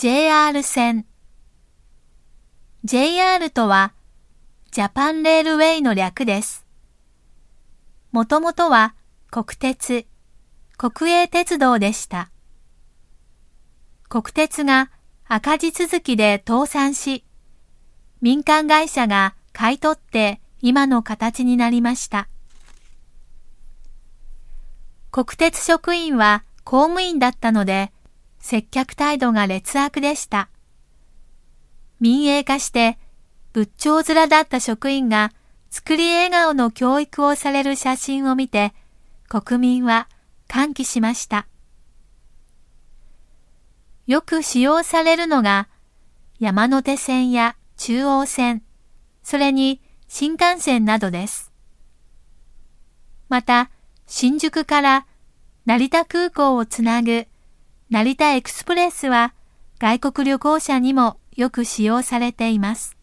JR 線 JR とはジャパンレールウェイの略です。もともとは国鉄、国営鉄道でした。国鉄が赤字続きで倒産し、民間会社が買い取って今の形になりました。国鉄職員は公務員だったので、接客態度が劣悪でした。民営化して仏頂面だった職員が作り笑顔の教育をされる写真を見て、国民は歓喜しました。よく使用されるのが山手線や中央線、それに新幹線などです。また、新宿から成田空港をつなぐ成田エクスプレスは外国旅行者にもよく使用されています。